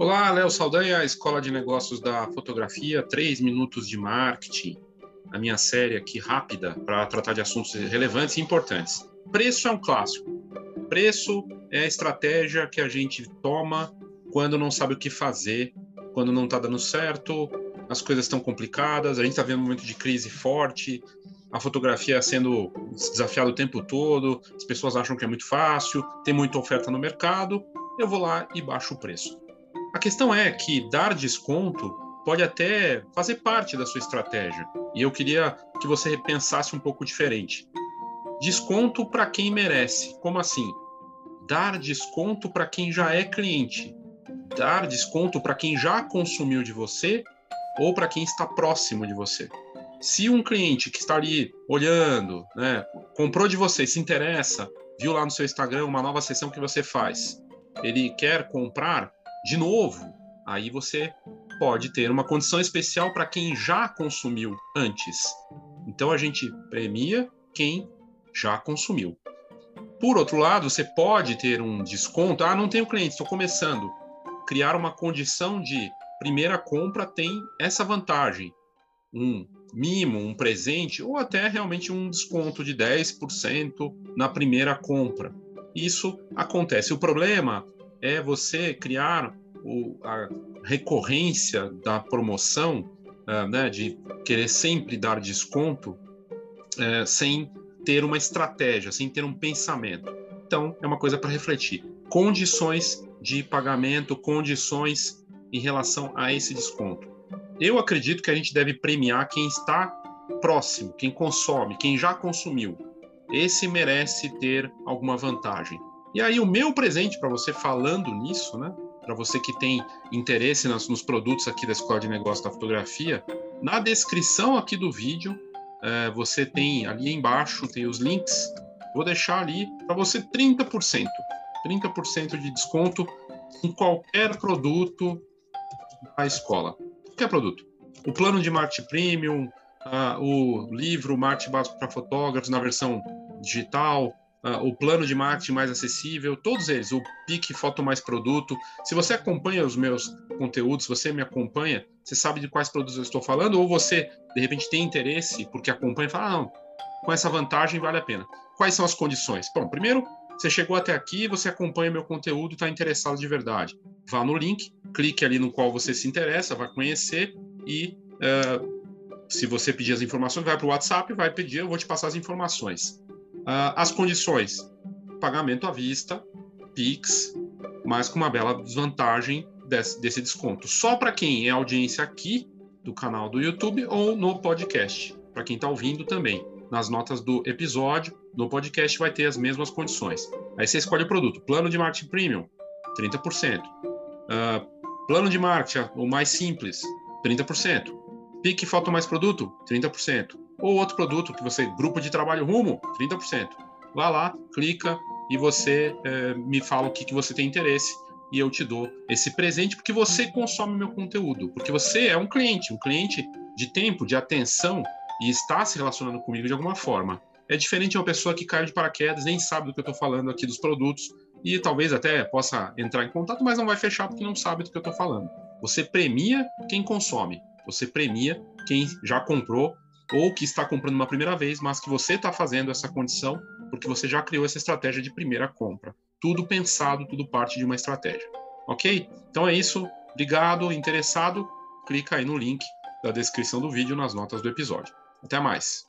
Olá, Léo Saldanha, Escola de Negócios da Fotografia, 3 minutos de marketing. A minha série aqui rápida para tratar de assuntos relevantes e importantes. Preço é um clássico. Preço é a estratégia que a gente toma quando não sabe o que fazer, quando não está dando certo, as coisas estão complicadas, a gente está vendo um momento de crise forte, a fotografia sendo desafiada o tempo todo, as pessoas acham que é muito fácil, tem muita oferta no mercado, eu vou lá e baixo o preço. A questão é que dar desconto pode até fazer parte da sua estratégia. E eu queria que você pensasse um pouco diferente. Desconto para quem merece. Como assim? Dar desconto para quem já é cliente. Dar desconto para quem já consumiu de você ou para quem está próximo de você. Se um cliente que está ali olhando, né, comprou de você, se interessa, viu lá no seu Instagram uma nova sessão que você faz, ele quer comprar, de novo, aí você pode ter uma condição especial para quem já consumiu antes. Então a gente premia quem já consumiu. Por outro lado, você pode ter um desconto. Ah, não tenho cliente, estou começando. Criar uma condição de primeira compra tem essa vantagem. Um mimo, um presente, ou até realmente um desconto de 10% na primeira compra. Isso acontece. O problema é você criar o, a recorrência da promoção, uh, né, de querer sempre dar desconto, uh, sem ter uma estratégia, sem ter um pensamento. Então, é uma coisa para refletir. Condições de pagamento, condições em relação a esse desconto. Eu acredito que a gente deve premiar quem está próximo, quem consome, quem já consumiu. Esse merece ter alguma vantagem. E aí, o meu presente para você falando nisso, né? Para você que tem interesse nos, nos, produtos aqui da Escola de Negócios da Fotografia, na descrição aqui do vídeo, é, você tem ali embaixo, tem os links. Vou deixar ali para você 30%. 30% de desconto em qualquer produto da escola. Qualquer produto. O plano de marketing premium, o livro Marketing Básico para Fotógrafos na versão digital, uh, o plano de marketing mais acessível, todos eles, o Pique Foto Mais Produto. Se você acompanha os meus conteúdos, você me acompanha, você sabe de quais produtos eu estou falando, ou você, de repente, tem interesse porque acompanha e fala, ah, não, com essa vantagem vale a pena. Quais são as condições? Bom, primeiro, você chegou até aqui, você acompanha meu conteúdo, está interessado de verdade. Vá no link, clique ali no qual você se interessa, vai conhecer e uh, se você pedir as informações, vai para o WhatsApp, vai pedir, eu vou te passar as informações. Uh, as condições: pagamento à vista, Pix, mas com uma bela desvantagem desse, desse desconto. Só para quem é audiência aqui do canal do YouTube ou no podcast. Para quem está ouvindo também. Nas notas do episódio, no podcast vai ter as mesmas condições. Aí você escolhe o produto. Plano de marketing premium, 30%. Uh, ah, plano de marketing, o mais simples, 30%. Pique falta mais produto, 30% ou outro produto que você, grupo de trabalho rumo, 30%. Vá lá, clica e você é, me fala o que, que você tem interesse e eu te dou esse presente porque você consome meu conteúdo, porque você é um cliente, um cliente de tempo, de atenção e está se relacionando comigo de alguma forma. É diferente de uma pessoa que caiu de paraquedas, nem sabe do que eu estou falando aqui dos produtos e talvez até possa entrar em contato, mas não vai fechar porque não sabe do que eu estou falando. Você premia quem consome, você premia quem já comprou ou que está comprando uma primeira vez, mas que você está fazendo essa condição porque você já criou essa estratégia de primeira compra. Tudo pensado, tudo parte de uma estratégia. Ok? Então é isso. Obrigado. Interessado? Clica aí no link da descrição do vídeo nas notas do episódio. Até mais.